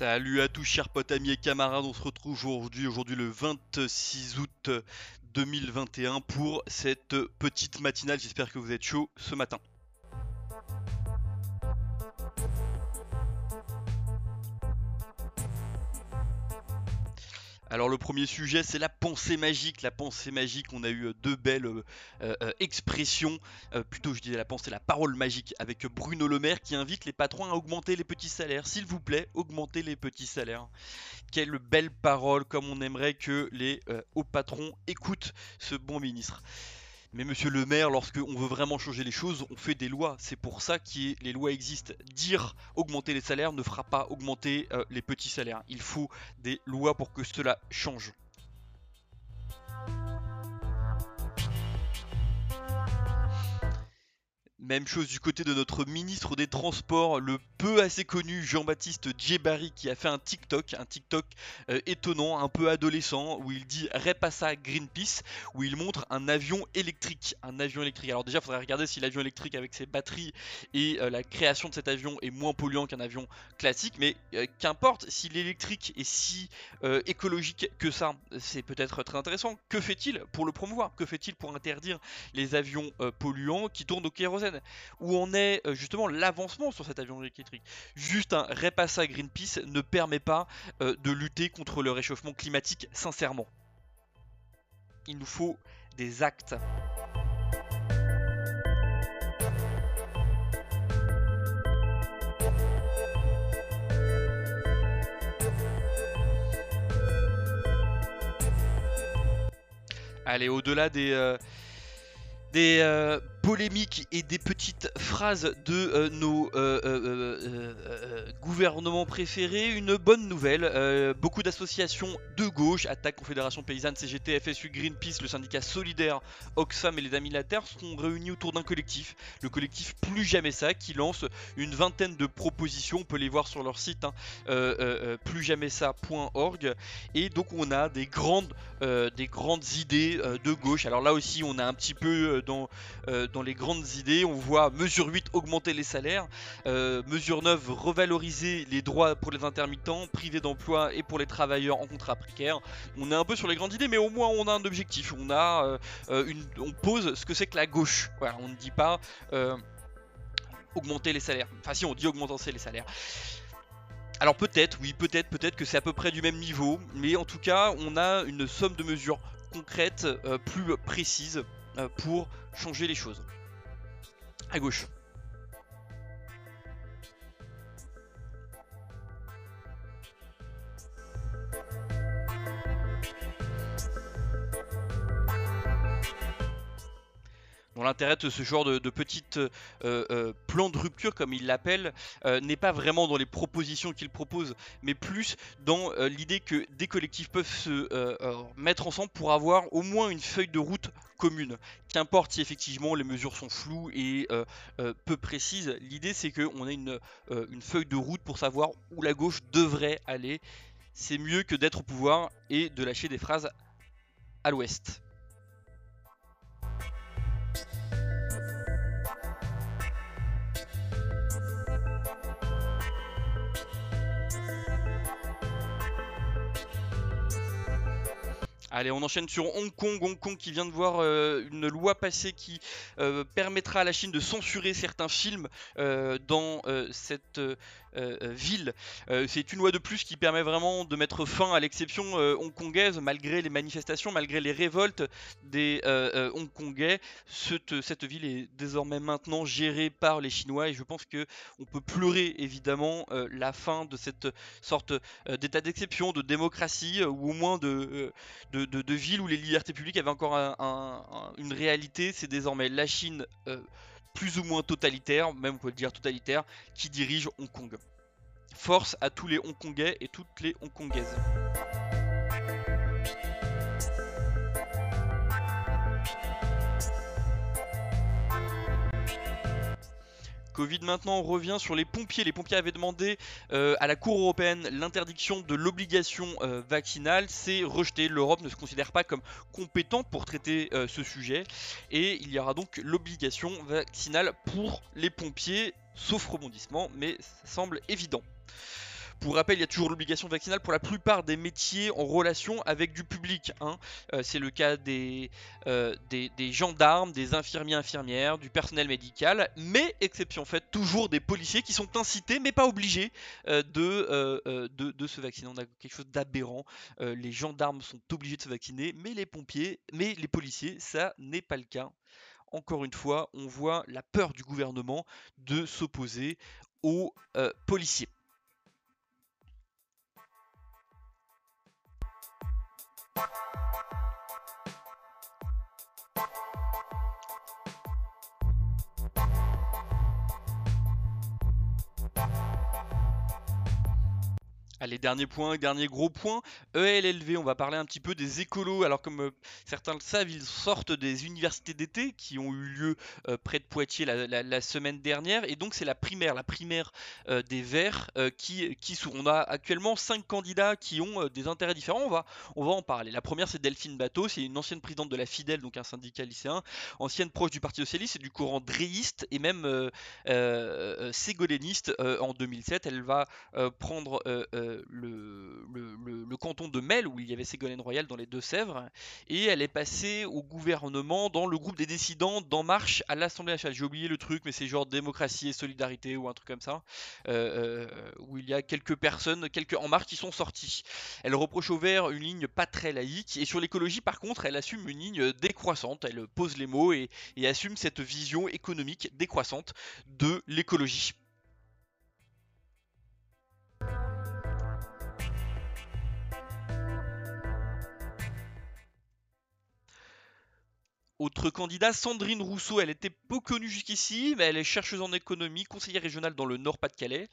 Salut à tous chers potes, amis et camarades, on se retrouve aujourd'hui, aujourd'hui le 26 août 2021 pour cette petite matinale, j'espère que vous êtes chaud ce matin. Alors le premier sujet c'est la pensée magique. La pensée magique, on a eu euh, deux belles euh, euh, expressions, plutôt je disais la pensée, la parole magique avec Bruno Le Maire qui invite les patrons à augmenter les petits salaires. S'il vous plaît, augmentez les petits salaires. Quelle belle parole, comme on aimerait que les hauts patrons écoutent ce bon ministre. Mais monsieur le maire, lorsqu'on veut vraiment changer les choses, on fait des lois. C'est pour ça que les lois existent. Dire augmenter les salaires ne fera pas augmenter euh, les petits salaires. Il faut des lois pour que cela change. Même chose du côté de notre ministre des Transports, le peu assez connu Jean-Baptiste Djebari qui a fait un TikTok, un TikTok euh, étonnant, un peu adolescent, où il dit Repassa Greenpeace, où il montre un avion électrique. Un avion électrique. Alors déjà, il faudrait regarder si l'avion électrique avec ses batteries et euh, la création de cet avion est moins polluant qu'un avion classique, mais euh, qu'importe, si l'électrique est si écologique que ça, c'est peut-être très intéressant. Que fait-il pour le promouvoir? Que fait-il pour interdire les avions polluants qui tournent au kérosène? Où on est euh, justement l'avancement sur cet avion électrique. Juste un repassage Greenpeace ne permet pas euh, de lutter contre le réchauffement climatique sincèrement. Il nous faut des actes. Allez, au-delà des, euh, des polémiques et des petites phrases de euh, nos euh, euh, gouvernements préférés, une bonne nouvelle. beaucoup d'associations de gauche, Attaque, Confédération Paysanne, CGT, FSU, Greenpeace, le syndicat solidaire, Oxfam et les Amis de la Terre seront réunis autour d'un collectif, le collectif Plus Jamais Ça, qui lance une vingtaine de propositions. On peut les voir sur leur site, hein, plusjamaissa.org. Et donc on a des grandes, des grandes idées de gauche. Alors là aussi, on a un petit peu dans dans les grandes idées. On voit mesure 8 augmenter les salaires, euh, mesure 9 revaloriser les droits pour les intermittents, privés d'emploi et pour les travailleurs en contrat précaire. On est un peu sur les grandes idées, mais au moins on a un objectif. On a euh, euh, une, on pose ce que c'est que la gauche. On ne dit pas augmenter les salaires. Enfin si, on dit augmenter les salaires. Alors peut-être, oui, peut-être, peut-être que c'est à peu près du même niveau, mais en tout cas, on a une somme de mesures concrètes, plus précises pour changer les choses. À gauche. L'intérêt de ce genre de, de petites euh, euh, plans de rupture, comme il l'appelle, euh, n'est pas vraiment dans les propositions qu'il propose, mais plus dans l'idée que des collectifs peuvent se mettre ensemble pour avoir au moins une feuille de route commune. Qu'importe si effectivement les mesures sont floues et peu précises, l'idée c'est qu'on ait une, une feuille de route pour savoir où la gauche devrait aller. C'est mieux que d'être au pouvoir et de lâcher des phrases à l'ouest. Allez, on enchaîne sur Hong Kong. Hong Kong qui vient de voir euh, une loi passer qui euh, permettra à la Chine de censurer certains films euh, dans cette ville. C'est une loi de plus qui permet vraiment de mettre fin à l'exception hongkongaise, malgré les manifestations, malgré les révoltes des Hongkongais. Cette, ville est désormais maintenant gérée par les Chinois et je pense que on peut pleurer évidemment la fin de cette sorte d'état d'exception, de démocratie ou au moins de, de, ville où les libertés publiques avaient encore une réalité. C'est désormais la Chine plus ou moins totalitaire, même on peut le dire totalitaire, qui dirige Hong Kong. Force à tous les Hongkongais et toutes les Hongkongaises. Covid. Maintenant, revient sur les pompiers. Les pompiers avaient demandé euh, à la Cour européenne l'interdiction de l'obligation euh, vaccinale. C'est rejeté. L'Europe ne se considère pas comme compétent pour traiter euh, ce sujet. Et il y aura donc l'obligation vaccinale pour les pompiers, sauf rebondissement, mais ça semble évident. Pour rappel, il y a toujours l'obligation vaccinale pour la plupart des métiers en relation avec du public. Hein. Euh, c'est le cas euh, des, gendarmes, des infirmiers, infirmières, du personnel médical, mais exception faite, toujours des policiers qui sont incités mais pas obligés euh, de, de, de, se vacciner. On a quelque chose d'aberrant. les gendarmes sont obligés de se vacciner, mais les pompiers, mais les policiers, ça n'est pas le cas encore une fois, on voit la peur du gouvernement de s'opposer aux policiers. Allez, dernier point, dernier gros point, ELLV, on va parler un petit peu des écolos. Alors comme euh, certains le savent, ils sortent des universités d'été qui ont eu lieu euh, près de Poitiers la, semaine dernière. Et donc c'est la primaire, la primaire euh, des Verts qui, qui On a actuellement cinq candidats qui ont des intérêts différents. On va, on va en parler. La première c'est Delphine Bateau, c'est une ancienne présidente de la Fidèle, donc un syndicat lycéen, ancienne proche du Parti Socialiste et du courant dréiste et même ségoléniste en 2007. Elle va prendre le, canton de Mel, où il y avait Ségolène Royal dans les Deux-Sèvres, et elle est passée au gouvernement dans le groupe des décidants d'En Marche à l'Assemblée nationale. J'ai oublié le truc, mais c'est genre démocratie et solidarité ou un truc comme ça, euh, euh, où il y a quelques personnes, quelques En Marche qui sont sortis. Elle reproche au vert une ligne pas très laïque, et sur l'écologie, par contre, elle assume une ligne décroissante. Elle pose les mots et assume cette vision économique décroissante de l'écologie. Autre candidat, Sandrine Rousseau, elle était peu connue jusqu'ici, mais elle est chercheuse en économie, conseillère régionale dans le Nord-Pas-de-Calais.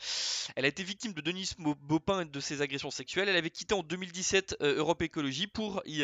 Elle a été victime de Denis Baupin et de ses agressions sexuelles. Elle avait quitté en 2017 euh, Europe Écologie pour y,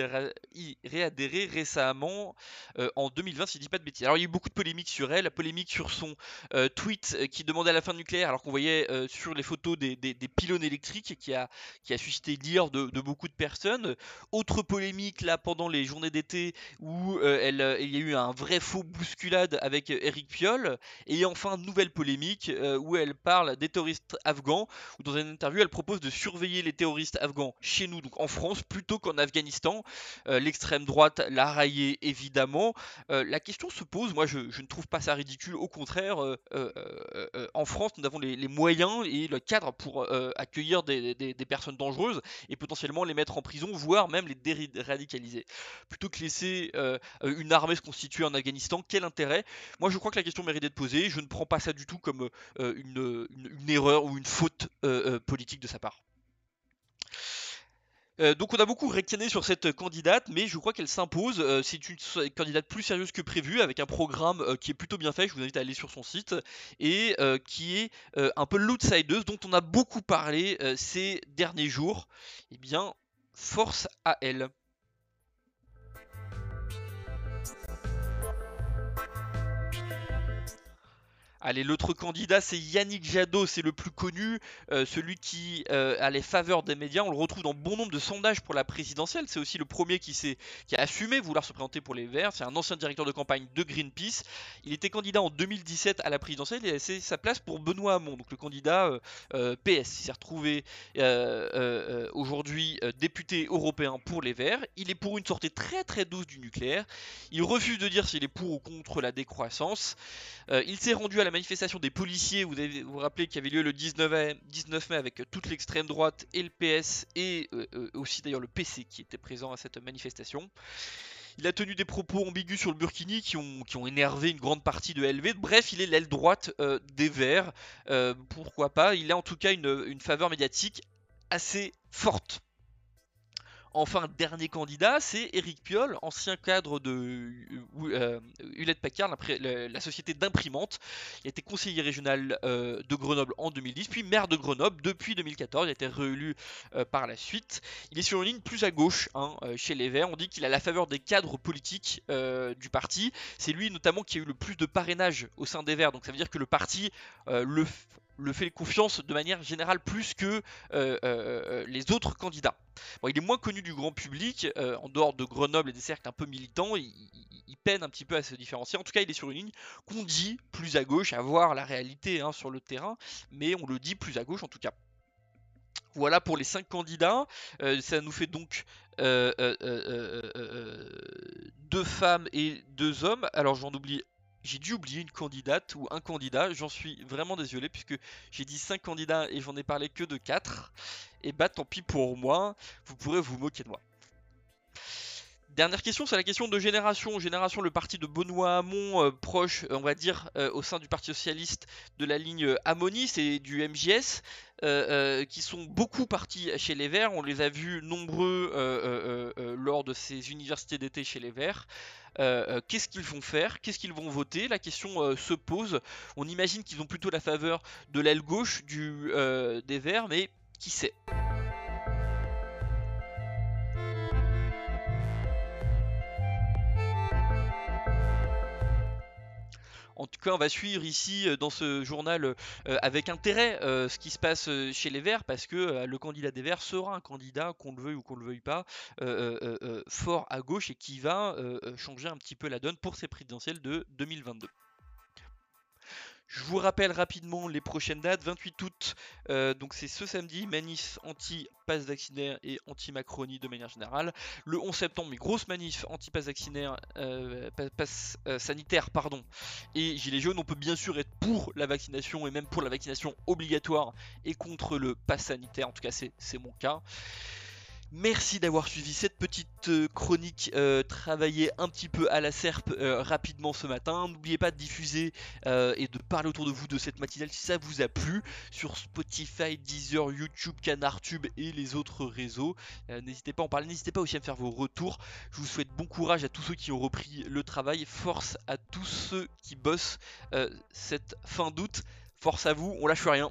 réadhérer récemment euh, en 2020, si je dis pas de bêtises. Alors il y a eu beaucoup de polémiques sur elle, la polémique sur son euh, tweet qui demandait la fin nucléaire, alors qu'on voyait sur les photos des, pylônes électriques qui a, qui a suscité l'ire de, beaucoup de personnes. Autre polémique là pendant les journées d'été où elle euh, il y a eu un vrai faux bousculade avec Eric Piolle. Et enfin, nouvelle polémique euh, où elle parle des terroristes afghans, où dans une interview, elle propose de surveiller les terroristes afghans chez nous, donc en France, plutôt qu'en Afghanistan. Euh, l'extrême droite l'a raillé évidemment. la question se pose, moi je, ne trouve pas ça ridicule, au contraire, en France, nous avons les, moyens et le cadre pour accueillir des, personnes dangereuses et potentiellement les mettre en prison, voire même les déradicaliser. Plutôt que laisser une arme armée se constituer en Afghanistan, quel intérêt? Moi je crois que la question mérite d'être posée, je ne prends pas ça du tout comme euh, une, erreur ou une faute euh, euh, politique de sa part. donc on a beaucoup réclamé sur cette candidate, mais je crois qu'elle s'impose. c'est une candidate plus sérieuse que prévu, avec un programme qui est plutôt bien fait. Je vous invite à aller sur son site et qui est un peu l'outsideuse dont on a beaucoup parlé ces derniers jours. Eh bien, force à elle. Allez, l'autre candidat, c'est Yannick Jadot, c'est le plus connu, euh, celui qui euh, a les faveurs des médias. On le retrouve dans bon nombre de sondages pour la présidentielle. C'est aussi le premier qui, qui a assumé vouloir se présenter pour les Verts. C'est un ancien directeur de campagne de Greenpeace. Il était candidat en 2017 à la présidentielle a laissé sa place pour Benoît Hamon, donc le candidat euh, PS. Il s'est retrouvé aujourd'hui député européen pour les Verts. Il est pour une sortie très très douce du nucléaire. Il refuse de dire s'il est pour ou contre la décroissance. il s'est rendu à la manifestation des policiers, vous vous, vous rappelez qu'il y avait lieu le 19 mai, 19 mai avec toute l'extrême droite et le PS et euh, euh, aussi d'ailleurs le PC qui était présent à cette manifestation. Il a tenu des propos ambigus sur le Burkini qui ont, qui énervé une grande partie de LV. Bref, il est l'aile droite euh, des Verts. pourquoi pas? Il a en tout cas une faveur médiatique assez forte. Enfin, dernier candidat, c'est Eric Piolle, ancien cadre de euh, Hewlett Packard, la, société d'imprimante. Il a été conseiller régional euh, de Grenoble en 2010, puis maire de Grenoble depuis 2014. Il a été réélu euh, par la suite. Il est sur une ligne plus à gauche hein, chez les Verts. On dit qu'il a la faveur des cadres politiques du parti. C'est lui notamment qui a eu le plus de parrainage au sein des Verts. Donc ça veut dire que le parti le le fait confiance de manière générale plus que euh, euh, euh, les autres candidats. Bon, il est moins connu du grand public, en dehors de Grenoble et des cercles un peu militants, il, peine un petit peu à se différencier. En tout cas, il est sur une ligne qu'on dit plus à gauche, à voir la réalité hein, sur le terrain, mais on le dit plus à gauche en tout cas. Voilà pour les cinq candidats. ça nous fait donc deux femmes et deux hommes. Alors j'en oublie j'ai dû oublier une candidate ou un candidat, j'en suis vraiment désolé puisque j'ai dit 5 candidats et j'en ai parlé que de 4. Et bah tant pis pour moi, vous pourrez vous moquer de moi. Dernière question, c'est la question de génération. Génération, le parti de Benoît Hamon, euh, proche, on va dire, euh, au sein du Parti Socialiste de la ligne Amonis et du MJS, euh, qui sont beaucoup partis chez les Verts. On les a vus nombreux lors de ces universités d'été chez les Verts. Qu'est-ce qu'ils vont faire? Qu'est-ce qu'ils vont voter? La question se pose. On imagine qu'ils ont plutôt la faveur de l'aile gauche du, des Verts, mais qui sait? En tout cas, on va suivre ici euh, dans ce journal euh, avec intérêt euh, ce qui se passe chez les Verts parce que le candidat des Verts sera un candidat, qu'on le veuille ou qu'on le veuille pas, fort à gauche et qui va changer un petit peu la donne pour ces présidentielles de 2022. Je vous rappelle rapidement les prochaines dates. 28 août, euh, donc c'est ce samedi, manif anti-pass vaccinaire et anti-Macronie de manière générale. Le 11 septembre, mais grosse manif anti-pass vaccinaire, euh, euh, sanitaire, pardon, et Gilets jaunes. On peut bien sûr être pour la vaccination et même pour la vaccination obligatoire et contre le pass sanitaire. En tout cas, c'est mon cas. Merci d'avoir suivi cette petite euh, chronique euh, travaillée un petit peu à la serpe euh, rapidement ce matin. N'oubliez pas de diffuser et de parler autour de vous de cette matinale si ça vous a plu sur Spotify, Deezer, YouTube, CanardTube et les autres réseaux. n'hésitez pas à en parler, n'hésitez pas aussi à me faire vos retours. Je vous souhaite bon courage à tous ceux qui ont repris le travail. Force à tous ceux qui bossent cette fin d'août. Force à vous, on lâche rien.